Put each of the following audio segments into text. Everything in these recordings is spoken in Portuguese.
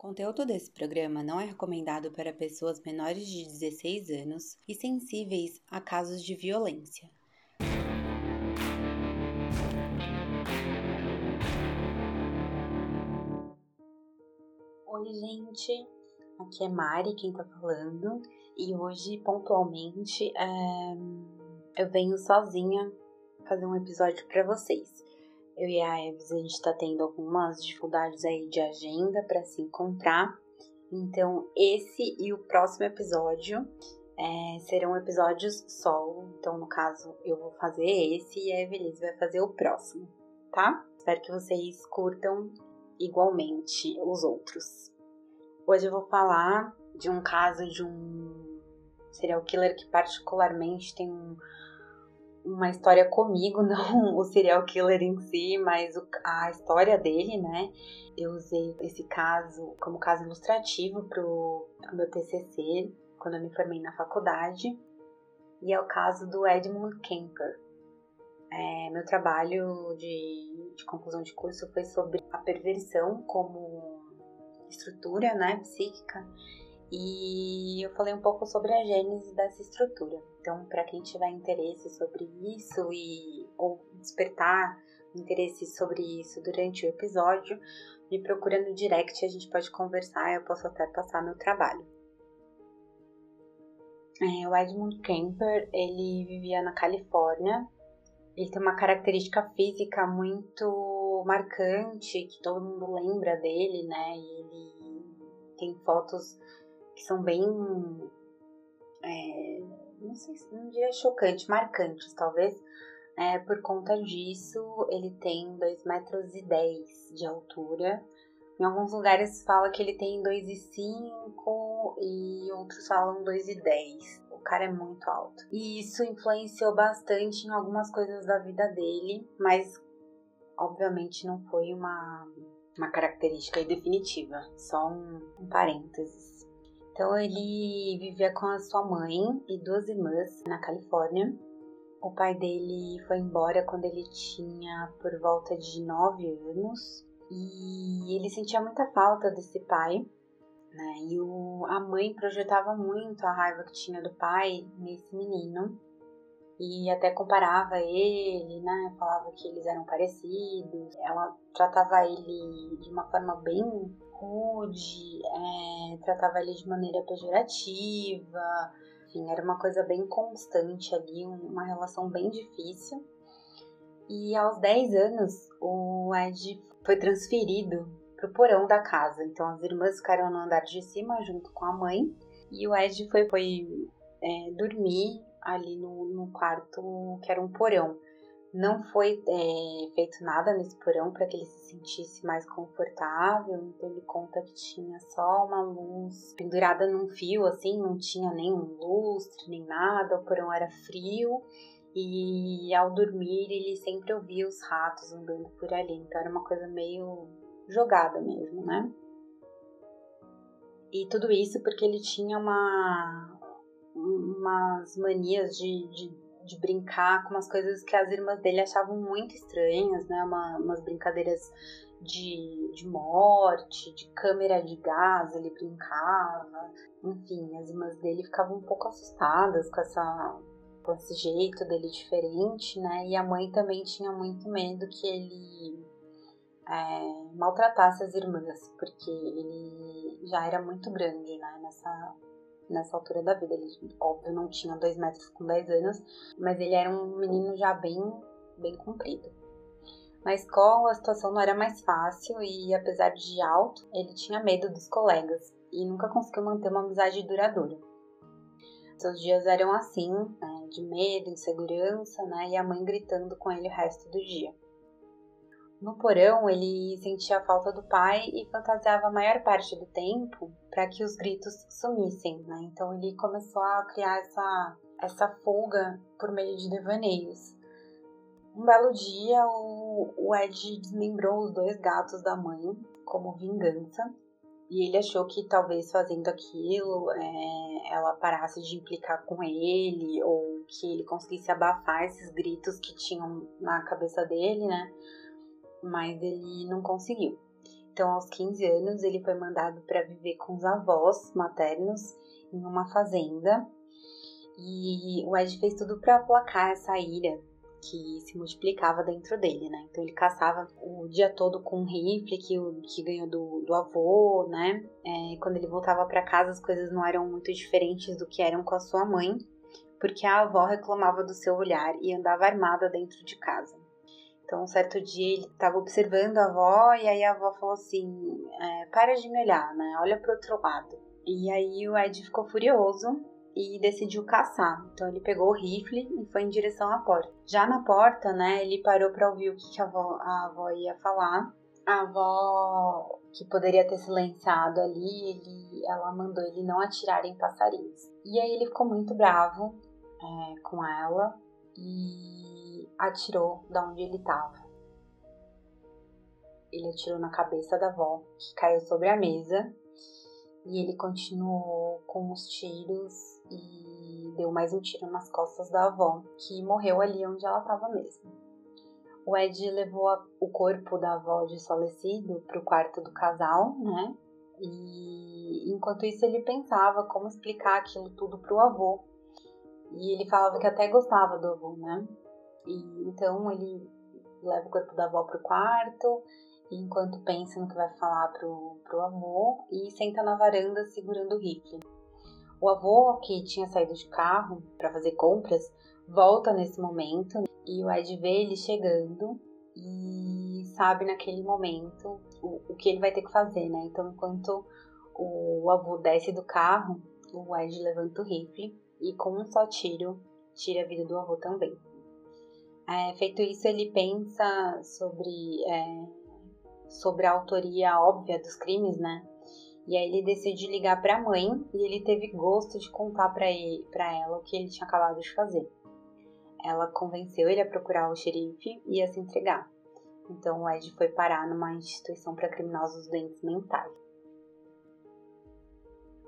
conteúdo desse programa não é recomendado para pessoas menores de 16 anos e sensíveis a casos de violência. Oi, gente. Aqui é Mari quem tá falando e hoje, pontualmente, é... eu venho sozinha fazer um episódio para vocês. Eu e a Eves, a gente está tendo algumas dificuldades aí de agenda para se encontrar. Então, esse e o próximo episódio é, serão episódios solo. Então, no caso, eu vou fazer esse e a Evelise vai fazer o próximo, tá? Espero que vocês curtam igualmente os outros. Hoje eu vou falar de um caso de um serial killer que particularmente tem um uma história comigo, não o serial killer em si, mas a história dele, né? Eu usei esse caso como caso ilustrativo para o meu TCC, quando eu me formei na faculdade, e é o caso do Edmund Kemper. É, meu trabalho de, de conclusão de curso foi sobre a perversão como estrutura né, psíquica e eu falei um pouco sobre a gênese dessa estrutura. Então, para quem tiver interesse sobre isso e ou despertar interesse sobre isso durante o episódio, me procura no direct, a gente pode conversar, eu posso até passar meu trabalho. É, o Edmund Kemper, ele vivia na Califórnia. Ele tem uma característica física muito marcante, que todo mundo lembra dele, né? E ele tem fotos que são bem. É, não sei se um dia chocante, marcantes talvez. É, por conta disso, ele tem 2,10 metros e dez de altura. Em alguns lugares fala que ele tem 2,5 e outros falam 2,10. O cara é muito alto. E isso influenciou bastante em algumas coisas da vida dele, mas obviamente não foi uma, uma característica definitiva, só um, um parênteses. Então ele vivia com a sua mãe e duas irmãs na Califórnia. O pai dele foi embora quando ele tinha por volta de 9 anos e ele sentia muita falta desse pai. Né? E o, a mãe projetava muito a raiva que tinha do pai nesse menino e até comparava ele, né? Falava que eles eram parecidos. Ela tratava ele de uma forma bem rude, é, tratava ele de maneira pejorativa. Enfim, era uma coisa bem constante ali, uma relação bem difícil. E aos 10 anos, o Ed foi transferido para o porão da casa. Então as irmãs ficaram no andar de cima junto com a mãe. E o Ed foi, foi é, dormir ali no, no quarto que era um porão. Não foi é, feito nada nesse porão para que ele se sentisse mais confortável, então ele conta que tinha só uma luz pendurada num fio, assim, não tinha nenhum lustre nem nada, o porão era frio. E ao dormir ele sempre ouvia os ratos andando por ali, então era uma coisa meio jogada mesmo, né? E tudo isso porque ele tinha uma, umas manias de, de, de, brincar com umas coisas que as irmãs dele achavam muito estranhas, né? Uma, umas brincadeiras de, de morte, de câmera de gás, ele brincava. Enfim, as irmãs dele ficavam um pouco assustadas com essa com esse jeito dele diferente, né? E a mãe também tinha muito medo que ele é, maltratasse as irmãs, porque ele já era muito grande, né? Nessa, nessa altura da vida. Ele, óbvio, não tinha 2 metros com 10 anos, mas ele era um menino já bem, bem comprido. Na escola a situação não era mais fácil e, apesar de alto, ele tinha medo dos colegas e nunca conseguiu manter uma amizade duradoura. Seus dias eram assim, né, de medo, insegurança, né, e a mãe gritando com ele o resto do dia. No porão, ele sentia a falta do pai e fantasiava a maior parte do tempo para que os gritos sumissem, né? Então ele começou a criar essa, essa fuga por meio de devaneios. Um belo dia, o, o Ed desmembrou os dois gatos da mãe como vingança e ele achou que talvez fazendo aquilo é, ela parasse de implicar com ele ou que ele conseguisse abafar esses gritos que tinham na cabeça dele, né? Mas ele não conseguiu. Então, aos 15 anos, ele foi mandado para viver com os avós maternos em uma fazenda. E o Ed fez tudo para aplacar essa ira que se multiplicava dentro dele, né? Então ele caçava o dia todo com um rifle que, que ganhou do, do avô, né? É, quando ele voltava para casa as coisas não eram muito diferentes do que eram com a sua mãe, porque a avó reclamava do seu olhar e andava armada dentro de casa. Então, um certo dia ele estava observando a avó e aí a avó falou assim: é, Para de me olhar, né? Olha para outro lado. E aí o Ed ficou furioso e decidiu caçar. Então ele pegou o rifle e foi em direção à porta. Já na porta, né, ele parou para ouvir o que, a, avó, a avó ia falar. A avó, que poderia ter silenciado ali, ele, ela mandou ele não atirar em passarinhos. E aí ele ficou muito bravo é, com ela e atirou da onde ele estava. Ele atirou na cabeça da avó, que caiu sobre a mesa, e ele continuou com os tiros e deu mais um tiro nas costas da avó, que morreu ali onde ela estava mesmo. O Ed levou a, o corpo da avó desfalecido para o quarto do casal, né? E enquanto isso ele pensava como explicar aquilo tudo para o avô. E ele falava que até gostava do avô, né? E então ele leva o corpo da avó para o quarto, enquanto pensa no que vai falar pro, pro avô, e senta na varanda segurando o rifle. O avô, que tinha saído de carro para fazer compras, volta nesse momento e o Ed vê ele chegando e sabe naquele momento o, o que ele vai ter que fazer, né? Então, enquanto o avô desce do carro, o Ed levanta o rifle e com um só tiro tira a vida do avô também. É, feito isso, ele pensa sobre, é, sobre a autoria óbvia dos crimes, né? E aí ele decide ligar para a mãe e ele teve gosto de contar para ela o que ele tinha acabado de fazer. Ela convenceu ele a procurar o xerife e a se entregar. Então o Ed foi parar numa instituição para criminosos doentes mentais.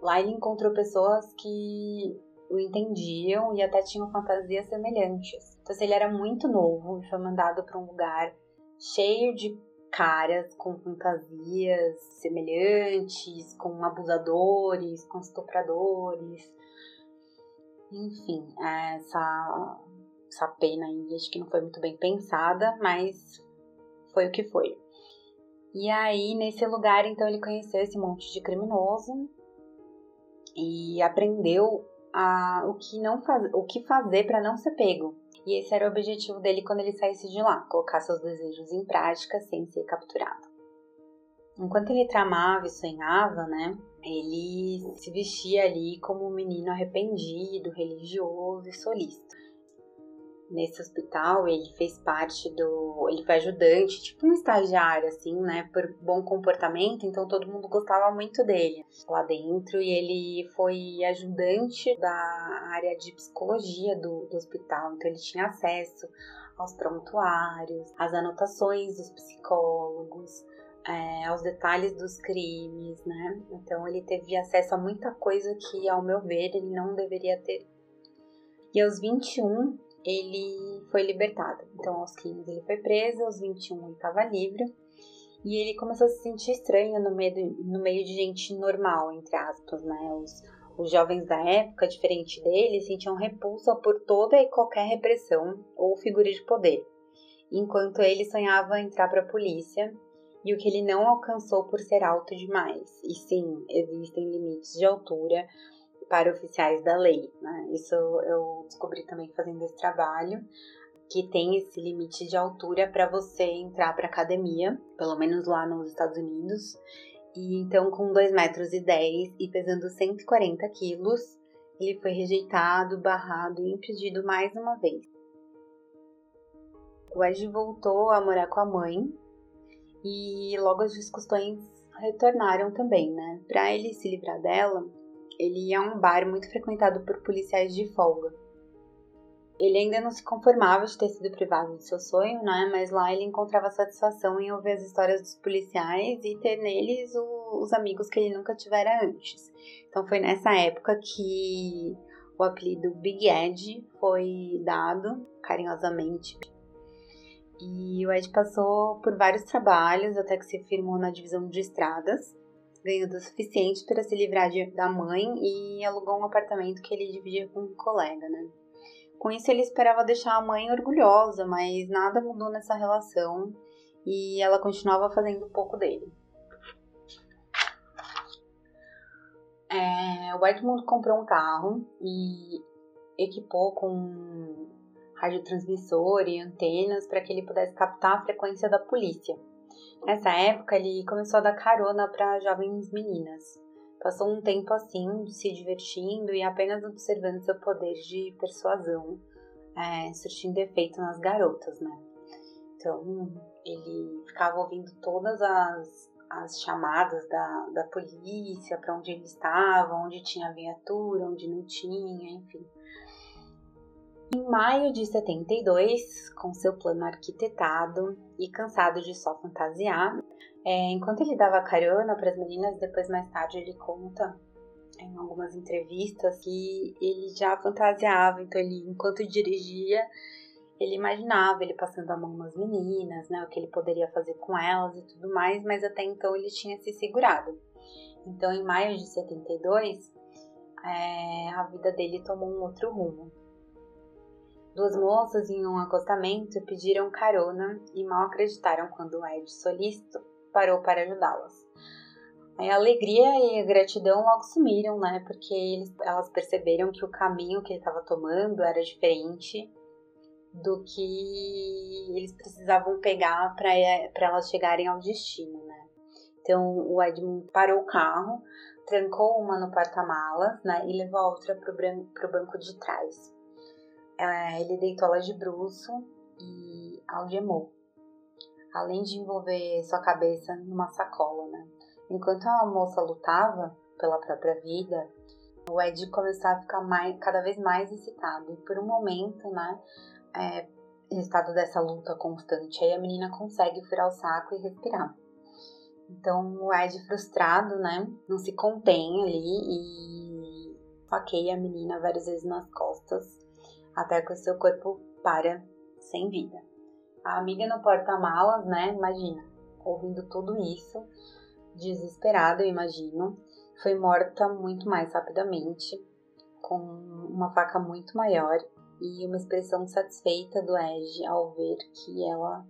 Lá ele encontrou pessoas que o entendiam e até tinham fantasias semelhantes. Então, se ele era muito novo e foi mandado para um lugar cheio de caras com fantasias semelhantes, com abusadores, com estupradores. Enfim, essa, essa pena aí acho que não foi muito bem pensada, mas foi o que foi. E aí, nesse lugar, então, ele conheceu esse monte de criminoso e aprendeu a, o, que não faz, o que fazer para não ser pego. E esse era o objetivo dele quando ele saísse de lá, colocar seus desejos em prática sem ser capturado. Enquanto ele tramava e sonhava, né, ele se vestia ali como um menino arrependido, religioso e solícito nesse hospital, ele fez parte do. Ele foi ajudante, tipo um estagiário, assim, né? Por bom comportamento, então todo mundo gostava muito dele lá dentro. E ele foi ajudante da área de psicologia do, do hospital, então ele tinha acesso aos prontuários, às anotações dos psicólogos. É, aos detalhes dos crimes, né? Então ele teve acesso a muita coisa que, ao meu ver, ele não deveria ter. E aos 21, ele foi libertado. Então, aos 15 ele foi preso, aos 21 ele estava livre. E ele começou a se sentir estranho no meio, de, no meio de gente normal, entre aspas, né? Os, os jovens da época, diferente dele, sentiam repulsa por toda e qualquer repressão ou figura de poder, enquanto ele sonhava entrar para a polícia, e o que ele não alcançou por ser alto demais. E sim, existem limites de altura para oficiais da lei. Né? Isso eu descobri também fazendo esse trabalho, que tem esse limite de altura para você entrar para academia, pelo menos lá nos Estados Unidos. E então, com 2 metros e 10 e pesando 140 quilos, ele foi rejeitado, barrado e impedido mais uma vez. O Ed voltou a morar com a mãe e logo as discussões retornaram também, né? Para ele se livrar dela, ele ia a um bar muito frequentado por policiais de folga. Ele ainda não se conformava de ter sido privado de seu sonho, né? Mas lá ele encontrava satisfação em ouvir as histórias dos policiais e ter neles o, os amigos que ele nunca tivera antes. Então foi nessa época que o apelido Big Ed foi dado carinhosamente. E o Ed passou por vários trabalhos até que se firmou na divisão de estradas, ganhando o suficiente para se livrar de, da mãe e alugou um apartamento que ele dividia com um colega, né? Com isso, ele esperava deixar a mãe orgulhosa, mas nada mudou nessa relação e ela continuava fazendo pouco dele. É, o Edmund comprou um carro e equipou com radiotransmissor e antenas para que ele pudesse captar a frequência da polícia. Nessa época, ele começou a dar carona para jovens meninas. Passou um tempo assim, se divertindo e apenas observando seu poder de persuasão, é, surtindo efeito nas garotas, né? Então, ele ficava ouvindo todas as, as chamadas da, da polícia para onde ele estava, onde tinha viatura, onde não tinha, enfim. Em maio de 72, com seu plano arquitetado e cansado de só fantasiar, é, enquanto ele dava carona para as meninas, depois mais tarde ele conta em algumas entrevistas que ele já fantasiava, então ele, enquanto dirigia, ele imaginava ele passando a mão nas meninas, né, o que ele poderia fazer com elas e tudo mais, mas até então ele tinha se segurado. Então, em maio de 72, é, a vida dele tomou um outro rumo. Duas moças em um acostamento pediram carona e mal acreditaram quando Ed solícito parou para ajudá-las. A alegria e a gratidão logo sumiram, né? Porque eles, elas perceberam que o caminho que ele estava tomando era diferente do que eles precisavam pegar para elas chegarem ao destino, né? Então o Edmund parou o carro, trancou uma no porta-malas, né? E levou a outra para o banco de trás. Ele deitou ela de bruço e algemou, além de envolver sua cabeça numa sacola, né? Enquanto a moça lutava pela própria vida, o Ed começou a ficar mais, cada vez mais excitado. E por um momento, né, é, resultado dessa luta constante, aí a menina consegue furar o saco e respirar. Então o Ed, frustrado, né, não se contém ali e faqueia a menina várias vezes nas costas até que o seu corpo para sem vida. A amiga no porta-malas, né? Imagina, ouvindo tudo isso, desesperada, eu imagino, foi morta muito mais rapidamente, com uma faca muito maior e uma expressão satisfeita do Edge ao ver que ela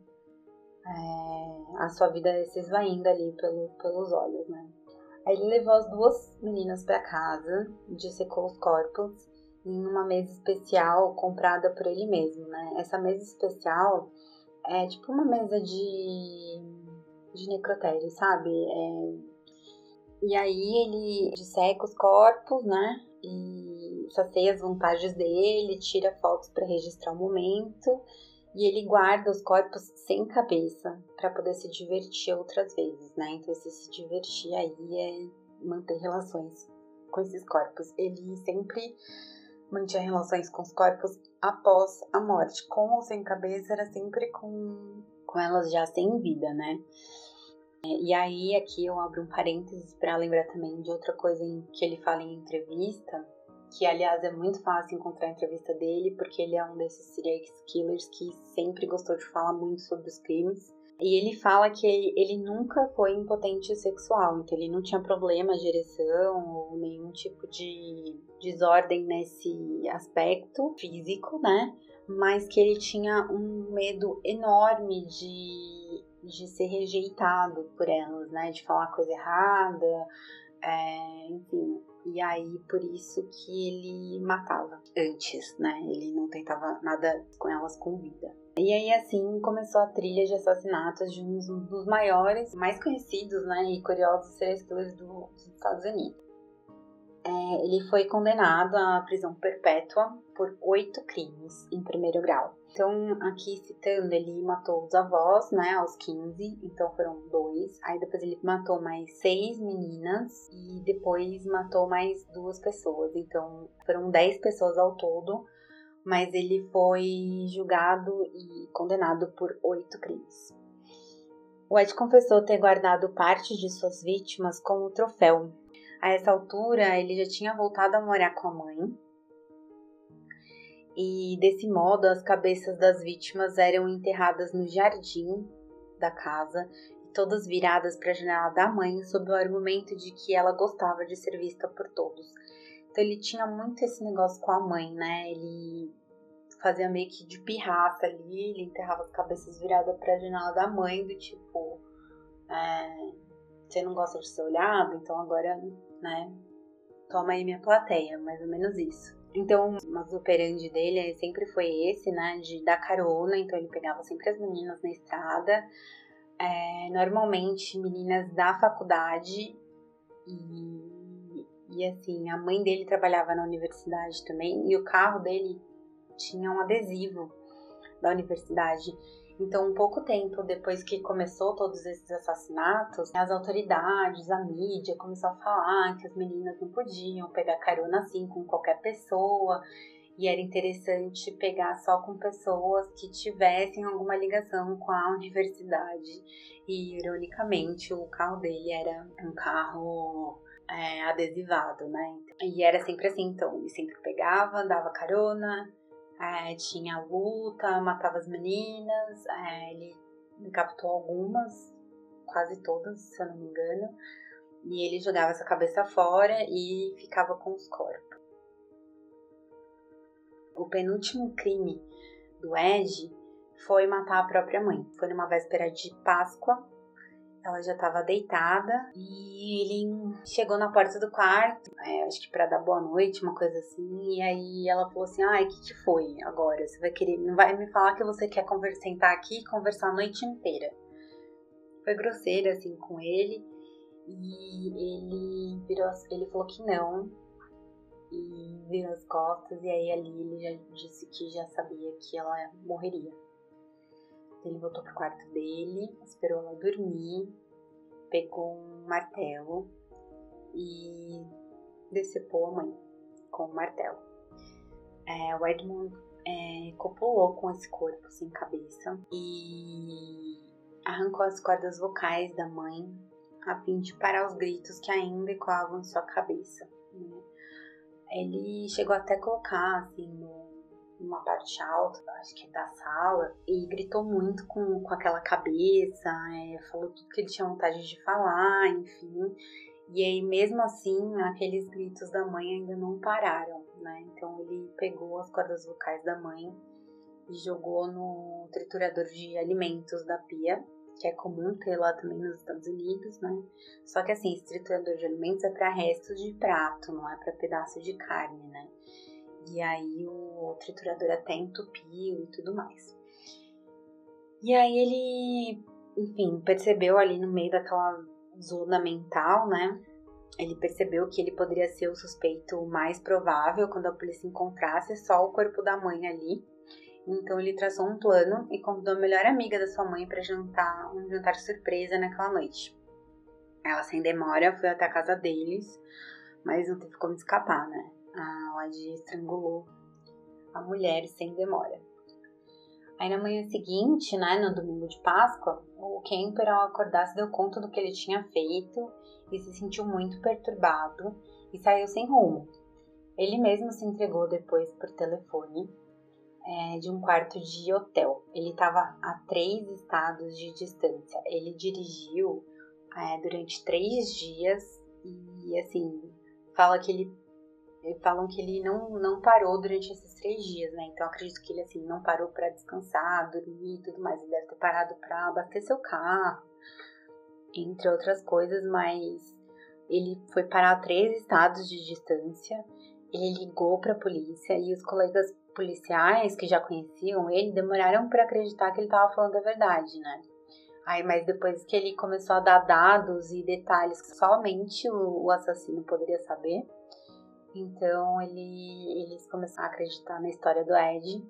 é, a sua vida se esvaindo ali pelo, pelos olhos, né? Aí ele levou as duas meninas para casa, dissecou os corpos em uma mesa especial comprada por ele mesmo, né? Essa mesa especial é tipo uma mesa de, de necrotério, sabe? É... E aí ele disseca os corpos, né? E sacia as vantagens dele, tira fotos para registrar o momento e ele guarda os corpos sem cabeça para poder se divertir outras vezes, né? Então, se se divertir aí é manter relações com esses corpos. Ele sempre mantinha relações com os corpos após a morte. Com ou sem cabeça, era sempre com, com elas já sem vida, né? E aí, aqui eu abro um parênteses para lembrar também de outra coisa que ele fala em entrevista, que aliás é muito fácil encontrar a entrevista dele, porque ele é um desses serial killers que sempre gostou de falar muito sobre os crimes. E ele fala que ele nunca foi impotente sexual, então ele não tinha problema de ereção ou nenhum tipo de desordem nesse aspecto físico, né? Mas que ele tinha um medo enorme de, de ser rejeitado por elas, né? De falar coisa errada, é, enfim. E aí, por isso que ele matava antes, né? Ele não tentava nada com elas com vida. E aí, assim, começou a trilha de assassinatos de um dos maiores, mais conhecidos né, e curiosos serial killers dos Estados Unidos. É, ele foi condenado à prisão perpétua por oito crimes em primeiro grau. Então, aqui citando, ele matou os avós, né, aos 15, então foram dois. Aí depois ele matou mais seis meninas e depois matou mais duas pessoas. Então, foram dez pessoas ao todo mas ele foi julgado e condenado por oito crimes. O Ed confessou ter guardado parte de suas vítimas como troféu. A essa altura, ele já tinha voltado a morar com a mãe. E desse modo, as cabeças das vítimas eram enterradas no jardim da casa todas viradas para a janela da mãe, sob o argumento de que ela gostava de ser vista por todos. Então ele tinha muito esse negócio com a mãe, né? Ele fazia meio que de pirraça ali, ele enterrava as cabeças viradas para a janela da mãe, do tipo, é, você não gosta de ser olhado, então agora, né, toma aí minha plateia, mais ou menos isso. Então, o operandi dele sempre foi esse, né, de dar carona, então ele pegava sempre as meninas na estrada, é, normalmente meninas da faculdade e, e assim, a mãe dele trabalhava na universidade também e o carro dele tinha um adesivo da universidade. Então, pouco tempo depois que começou todos esses assassinatos, as autoridades, a mídia começou a falar que as meninas não podiam pegar carona assim com qualquer pessoa e era interessante pegar só com pessoas que tivessem alguma ligação com a universidade. E, ironicamente, o carro dele era um carro é, adesivado, né? E era sempre assim, então, ele sempre pegava, dava carona, é, tinha luta, matava as meninas, é, ele captou algumas, quase todas, se eu não me engano, e ele jogava essa cabeça fora e ficava com os corpos. O penúltimo crime do Ed foi matar a própria mãe. Foi numa véspera de Páscoa, ela já estava deitada e ele chegou na porta do quarto, é, acho que para dar boa noite, uma coisa assim. E aí ela falou assim: "Ai, o que, que foi agora? Você vai querer, não vai me falar que você quer conversar, sentar aqui e conversar a noite inteira?" Foi grosseira assim com ele e ele virou, ele falou que não e virou as costas e aí ali ele já disse que já sabia que ela morreria. Ele voltou pro quarto dele, esperou ela dormir, pegou um martelo e decepou a mãe com o martelo. É, o Edmund é, copulou com esse corpo sem cabeça e arrancou as cordas vocais da mãe a fim de parar os gritos que ainda ecoavam em sua cabeça. Né? Ele chegou até a colocar assim no numa parte alta, acho que da sala, e gritou muito com, com aquela cabeça, é, falou tudo que ele tinha vontade de falar, enfim. E aí, mesmo assim, aqueles gritos da mãe ainda não pararam, né? Então ele pegou as cordas vocais da mãe e jogou no triturador de alimentos da pia, que é comum ter lá também nos Estados Unidos, né? Só que assim, esse triturador de alimentos é para restos de prato, não é para pedaço de carne, né? E aí o triturador até entupiu e tudo mais. E aí ele, enfim, percebeu ali no meio daquela zona mental, né? Ele percebeu que ele poderia ser o suspeito mais provável quando a polícia encontrasse só o corpo da mãe ali. Então ele traçou um plano e convidou a melhor amiga da sua mãe para jantar, um jantar surpresa naquela noite. Ela sem demora foi até a casa deles, mas não teve como escapar, né? a Ladi estrangulou a mulher sem demora. Aí na manhã seguinte, né, no domingo de Páscoa, o Kemper ao acordar se deu conta do que ele tinha feito e se sentiu muito perturbado e saiu sem rumo. Ele mesmo se entregou depois por telefone é, de um quarto de hotel. Ele estava a três estados de distância. Ele dirigiu é, durante três dias e assim fala que ele falam que ele não, não parou durante esses três dias, né? Então acredito que ele assim não parou para descansar, dormir e tudo mais. Ele deve ter parado para abastecer o carro, entre outras coisas, mas ele foi parar a três estados de distância. Ele ligou para a polícia e os colegas policiais que já conheciam ele demoraram para acreditar que ele estava falando a verdade, né? Aí, mas depois que ele começou a dar dados e detalhes que somente o, o assassino poderia saber, então ele, eles começaram a acreditar na história do Ed.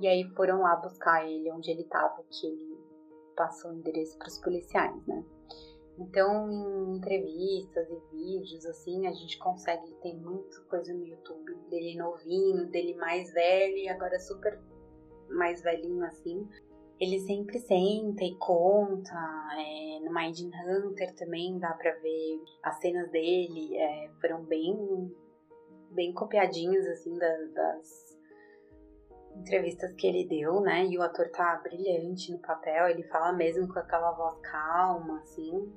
E aí foram lá buscar ele onde ele estava, que ele passou o endereço para os policiais, né? Então, em entrevistas e vídeos, assim, a gente consegue, tem muita coisa no YouTube dele novinho, dele mais velho e agora super mais velhinho, assim. Ele sempre senta e conta, é, no Mind Hunter também dá pra ver as cenas dele, é, foram bem bem copiadinhos, assim, das, das, entrevistas que ele deu, né? E o ator tá brilhante no papel, ele fala mesmo com aquela voz calma, assim.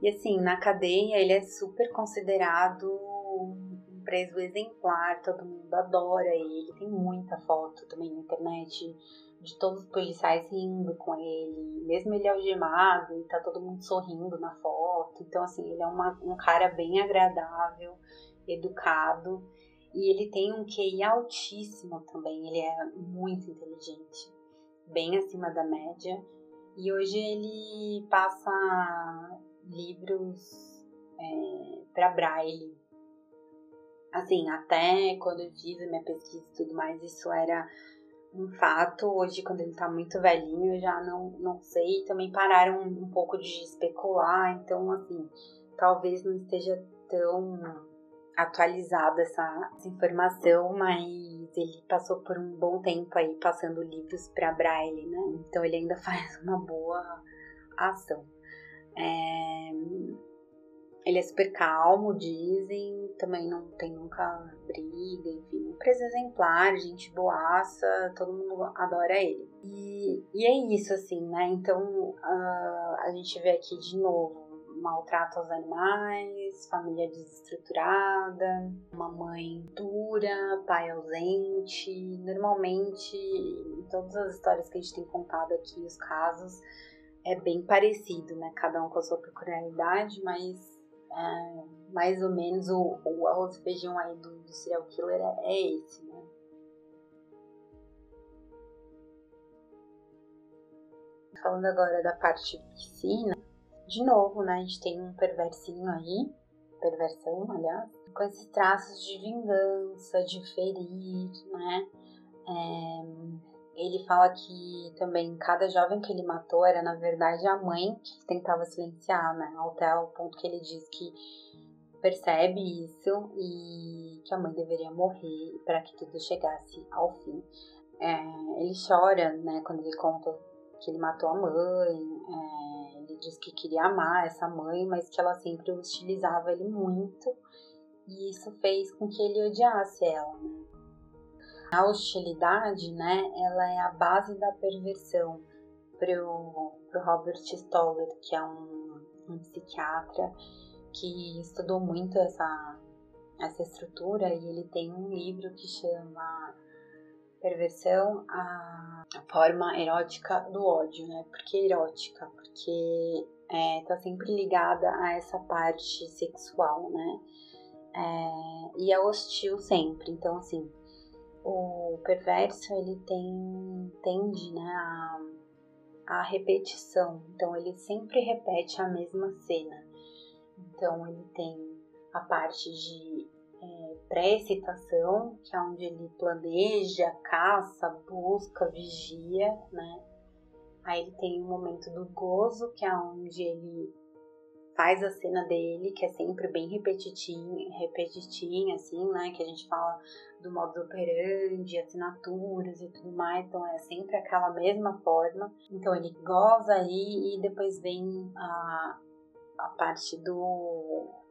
E assim, na cadeia ele é super considerado um preso exemplar, todo mundo adora ele, tem muita foto também na internet de todos os policiais rindo com ele, mesmo ele algemado e tá todo mundo sorrindo na foto. Então, assim, ele é uma, um cara bem agradável, educado e ele tem um QI altíssimo também, ele é muito inteligente, bem acima da média. E hoje ele passa livros é, para braille. Assim, até quando eu fiz a minha pesquisa e tudo mais, isso era um fato. Hoje, quando ele tá muito velhinho, eu já não, não sei. Também pararam um, um pouco de especular. Então, assim, talvez não esteja tão atualizada essa, essa, informação, mas ele passou por um bom tempo aí passando livros para Braille, né? Então ele ainda faz uma boa ação. É... Ele é super calmo, dizem, também não tem nunca briga, enfim, preso exemplar, gente boaça, todo mundo adora ele. E, e é isso, assim, né? Então uh, a gente vê aqui de novo maltrato aos animais, família desestruturada, uma mãe dura, pai ausente. Normalmente, em todas as histórias que a gente tem contado aqui, os casos, é bem parecido, né? Cada um com a sua peculiaridade, mas é, mais ou menos o, o arroz e feijão aí do, do serial killer é, é esse, né? Falando agora da parte piscina, de novo, né, a gente tem um perversinho aí, perversão, aliás, com esses traços de vingança, de ferir, né? É, ele fala que também cada jovem que ele matou era na verdade a mãe que tentava silenciar, né? Até o ponto que ele diz que percebe isso e que a mãe deveria morrer para que tudo chegasse ao fim. É, ele chora, né, quando ele conta que ele matou a mãe. É, ele diz que queria amar essa mãe, mas que ela sempre hostilizava ele muito. E isso fez com que ele odiasse ela, né? A hostilidade, né, ela é a base da perversão pro, pro Robert Stoller, que é um, um psiquiatra que estudou muito essa, essa estrutura e ele tem um livro que chama Perversão, a, forma erótica do ódio, né? Por que erótica? Porque é, tá sempre ligada a essa parte sexual, né? É, e é hostil sempre. Então, assim, o perverso ele tem tende né, a, a repetição. Então ele sempre repete a mesma cena. Então ele tem a parte de é, pré-excitação, que é onde ele planeja, caça, busca, vigia, né? Aí ele tem o momento do gozo, que é onde ele faz a cena dele, que é sempre bem repetitinha, repetitinha, assim, né? Que a gente fala do modo operandi, assinaturas e tudo mais, então é sempre aquela mesma forma. Então ele goza aí e depois vem a, a parte do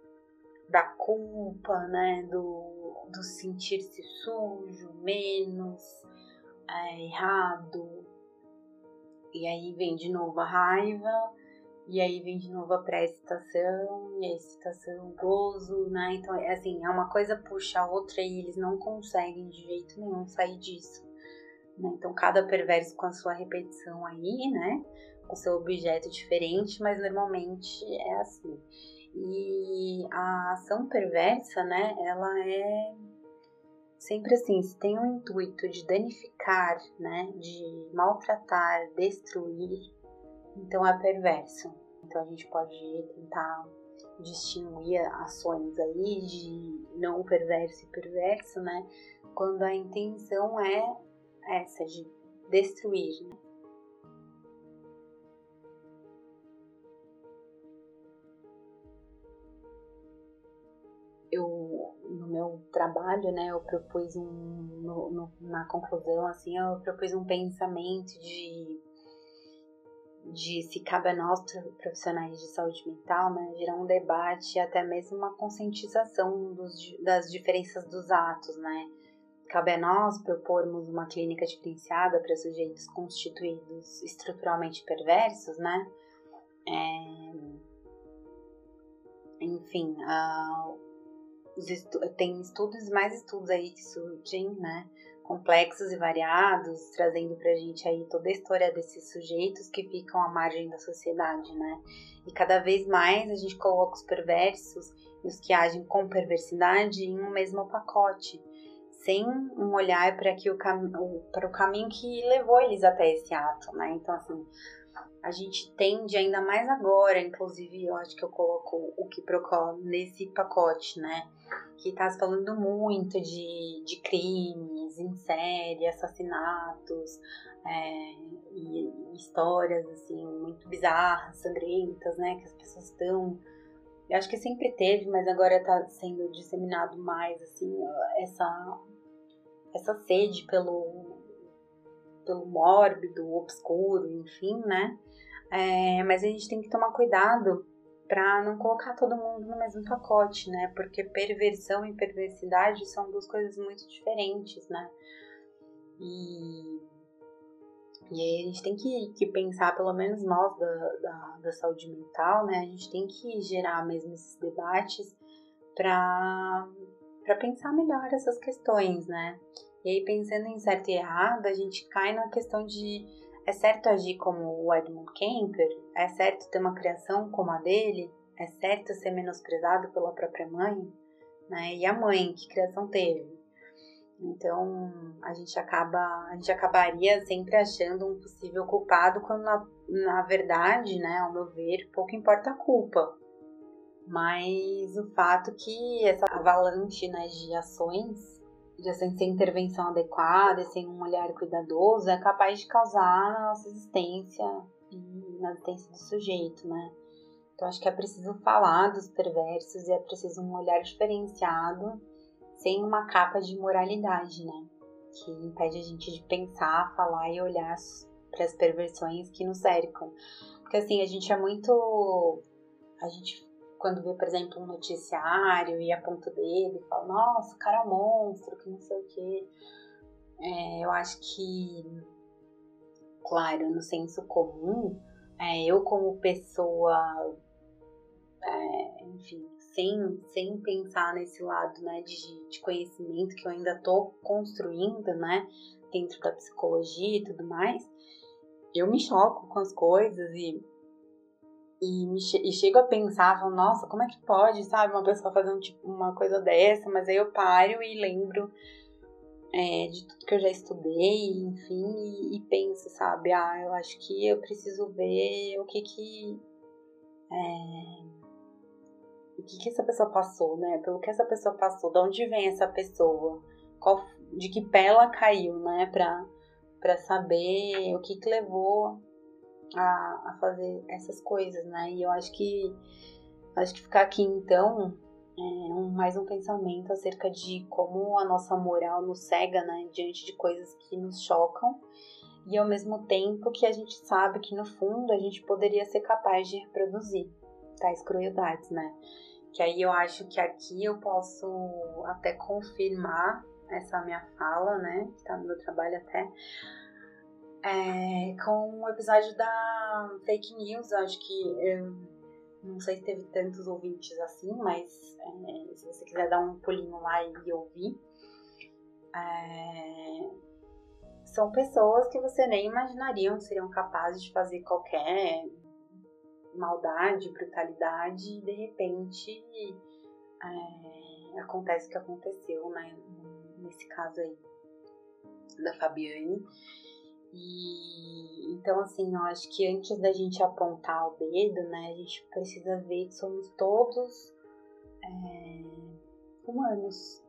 da culpa, né? Do, do sentir-se sujo, menos, é, errado. E aí vem de novo a raiva e aí vem de novo a pré-excitação, e a excitação, o gozo, né? Então, é assim, é uma coisa puxa a outra e eles não conseguem de jeito nenhum sair disso. Né? Então, cada perverso com a sua repetição aí, né? Com seu objeto diferente, mas normalmente é assim. E a ação perversa, né? Ela é sempre assim, se tem o intuito de danificar, né? De maltratar, destruir, então é perverso. Então a gente pode tentar distinguir ações aí de não perverso e perverso, né? Quando a intenção é essa de destruir, né? No meu trabalho, né, eu propus um no, no, na conclusão assim, eu propus um pensamento de de se cabe a nós profissionais de saúde mental, né, gerar um debate e até mesmo uma conscientização dos, das diferenças dos atos, né, cabe a nós propormos uma clínica diferenciada para sujeitos constituídos estruturalmente perversos, né? É, enfim, uh, estu tem estudos, mais estudos aí que surgem, né? Complexos e variados, trazendo pra gente aí toda a história desses sujeitos que ficam à margem da sociedade, né? E cada vez mais a gente coloca os perversos e os que agem com perversidade em um mesmo pacote, sem um olhar para o, cam o caminho que levou eles até esse ato, né? Então assim, a gente tende ainda mais agora, inclusive eu acho que eu coloco o procura nesse pacote, né? Que tá se falando muito de, de crimes em série, assassinatos é, e, histórias assim muito bizarras, sangrentas, né? Que as pessoas estão eu acho que sempre teve, mas agora está sendo disseminado mais assim essa essa sede pelo pelo mórbido, obscuro, enfim, né? É, mas a gente tem que tomar cuidado para não colocar todo mundo no mesmo pacote, né? Porque perversão e perversidade são duas coisas muito diferentes, né? E, e aí a gente tem que, que pensar, pelo menos nós da, da, da saúde mental, né? A gente tem que gerar mesmo esses debates para pensar melhor essas questões, né? E aí, pensando em certo e errado, a gente cai na questão de é certo agir como o Edmund Kemper? É certo ter uma criação como a dele? É certo ser menosprezado pela própria mãe? Né? E a mãe, que criação teve? Então, a gente acaba, a gente acabaria sempre achando um possível culpado quando na, na verdade, né, ao meu ver, pouco importa a culpa. Mas o fato que essa avalanche né, de ações de sem intervenção adequada, sem um olhar cuidadoso, é capaz de causar na nossa existência e na existência do sujeito, né? Então acho que é preciso falar dos perversos e é preciso um olhar diferenciado, sem uma capa de moralidade, né? Que impede a gente de pensar, falar e olhar para as perversões que nos cercam. Porque assim, a gente é muito. A gente quando vê, por exemplo, um noticiário e aponta dele e fala, nossa, o cara é um monstro, que não sei o quê. É, eu acho que, claro, no senso comum, é, eu como pessoa, é, enfim, sem, sem pensar nesse lado né, de, de conhecimento que eu ainda estou construindo, né, dentro da psicologia e tudo mais, eu me choco com as coisas e e, me, e chego a pensar, falo, nossa, como é que pode, sabe, uma pessoa fazer um, tipo, uma coisa dessa, mas aí eu paro e lembro é, de tudo que eu já estudei, enfim, e, e, penso, sabe, ah, eu acho que eu preciso ver o que que. É, o que que essa pessoa passou, né? Pelo que essa pessoa passou, de onde vem essa pessoa, qual, de que pé ela caiu, né? Pra, pra saber o que que levou a, a fazer essas coisas, né? E eu acho que acho que ficar aqui então é um, mais um pensamento acerca de como a nossa moral nos cega, né, diante de coisas que nos chocam e ao mesmo tempo que a gente sabe que no fundo a gente poderia ser capaz de reproduzir tais crueldades, né? Que aí eu acho que aqui eu posso até confirmar essa minha fala, né, que tá no meu trabalho até, é, com o episódio da fake news, acho que eu não sei se teve tantos ouvintes assim, mas é, se você quiser dar um pulinho lá e ouvir, é, são pessoas que você nem imaginariam seriam capazes de fazer qualquer maldade, brutalidade, e de repente é, acontece o que aconteceu, né? Nesse caso aí da Fabiane. E então, assim, eu acho que antes da gente apontar o dedo, né, a gente precisa ver que somos todos é, humanos.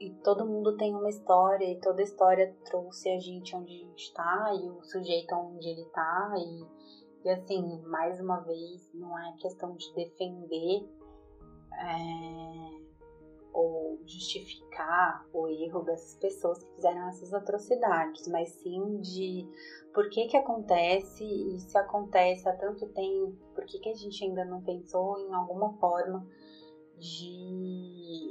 E todo mundo tem uma história, e toda história trouxe a gente onde a gente está, e o sujeito onde ele está, e, e assim, mais uma vez, não é questão de defender. É, ou justificar o erro dessas pessoas que fizeram essas atrocidades, mas sim de por que que acontece e se acontece há tanto tempo, por que que a gente ainda não pensou em alguma forma de,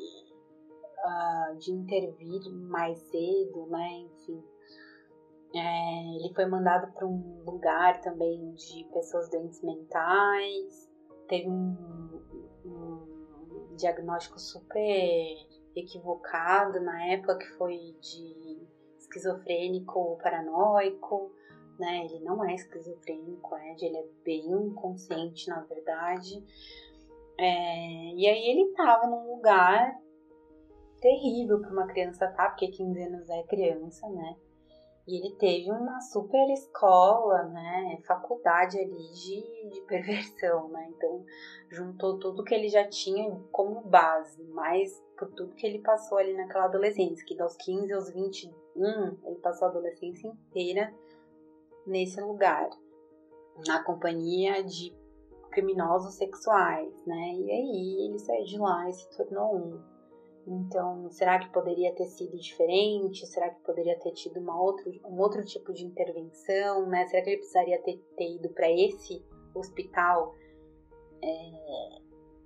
uh, de intervir mais cedo, né? Enfim. É, ele foi mandado para um lugar também de pessoas doentes mentais. Teve um, um diagnóstico super equivocado na época, que foi de esquizofrênico paranoico, né? Ele não é esquizofrênico, Ed, ele é bem consciente, na verdade. É, e aí ele tava num lugar terrível para uma criança tá, porque 15 anos é criança, né? E ele teve uma super escola, né? Faculdade ali de, de perversão, né? Então, juntou tudo que ele já tinha como base, mais por tudo que ele passou ali naquela adolescência, que dos 15 aos 21, ele passou a adolescência inteira nesse lugar, na companhia de criminosos sexuais, né? E aí ele saiu de lá e se tornou um. Então, será que poderia ter sido diferente? Será que poderia ter tido uma outro, um outro tipo de intervenção? Né? Será que ele precisaria ter, ter ido para esse hospital é,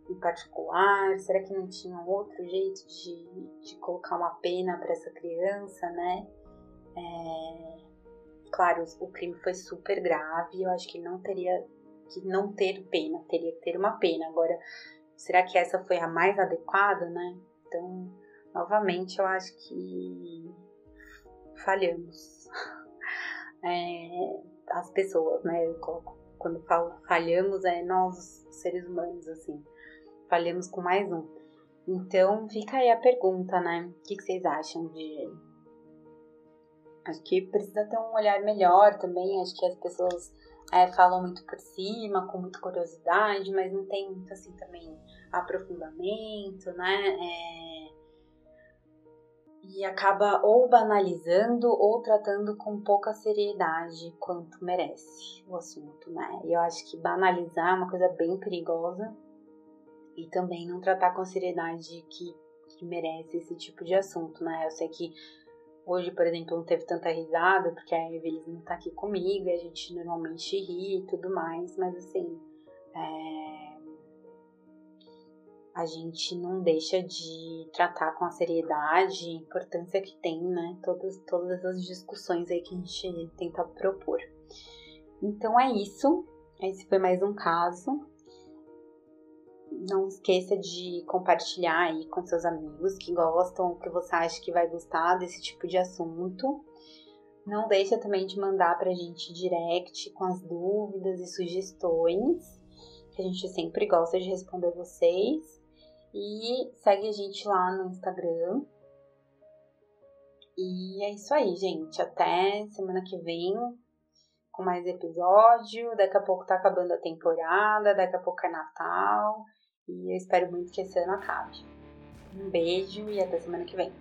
em particular? Será que não tinha outro jeito de, de colocar uma pena para essa criança, né? É, claro, o crime foi super grave. Eu acho que não teria que não ter pena, teria que ter uma pena. Agora, será que essa foi a mais adequada, né? Então, novamente, eu acho que falhamos. É, as pessoas, né? Eu coloco, quando falo falhamos, é nós, seres humanos, assim. Falhamos com mais um. Então, fica aí a pergunta, né? O que, que vocês acham de. Acho que precisa ter um olhar melhor também. Acho que as pessoas é, falam muito por cima, com muita curiosidade, mas não tem muito assim também aprofundamento, né? É, e acaba ou banalizando ou tratando com pouca seriedade quanto merece o assunto, né? E eu acho que banalizar é uma coisa bem perigosa e também não tratar com a seriedade que, que merece esse tipo de assunto, né? Eu sei que Hoje, por exemplo, não teve tanta risada, porque a Evelyn não tá aqui comigo, a gente normalmente ri e tudo mais, mas assim, é... a gente não deixa de tratar com a seriedade e importância que tem, né? Todas, todas essas discussões aí que a gente tenta propor. Então é isso. Esse foi mais um caso. Não esqueça de compartilhar aí com seus amigos que gostam, que você acha que vai gostar desse tipo de assunto. Não deixa também de mandar pra gente direct com as dúvidas e sugestões, que a gente sempre gosta de responder vocês. E segue a gente lá no Instagram. E é isso aí, gente. Até semana que vem com mais episódio. Daqui a pouco tá acabando a temporada, daqui a pouco é Natal. E eu espero muito que esse ano acabe. Um beijo e até semana que vem.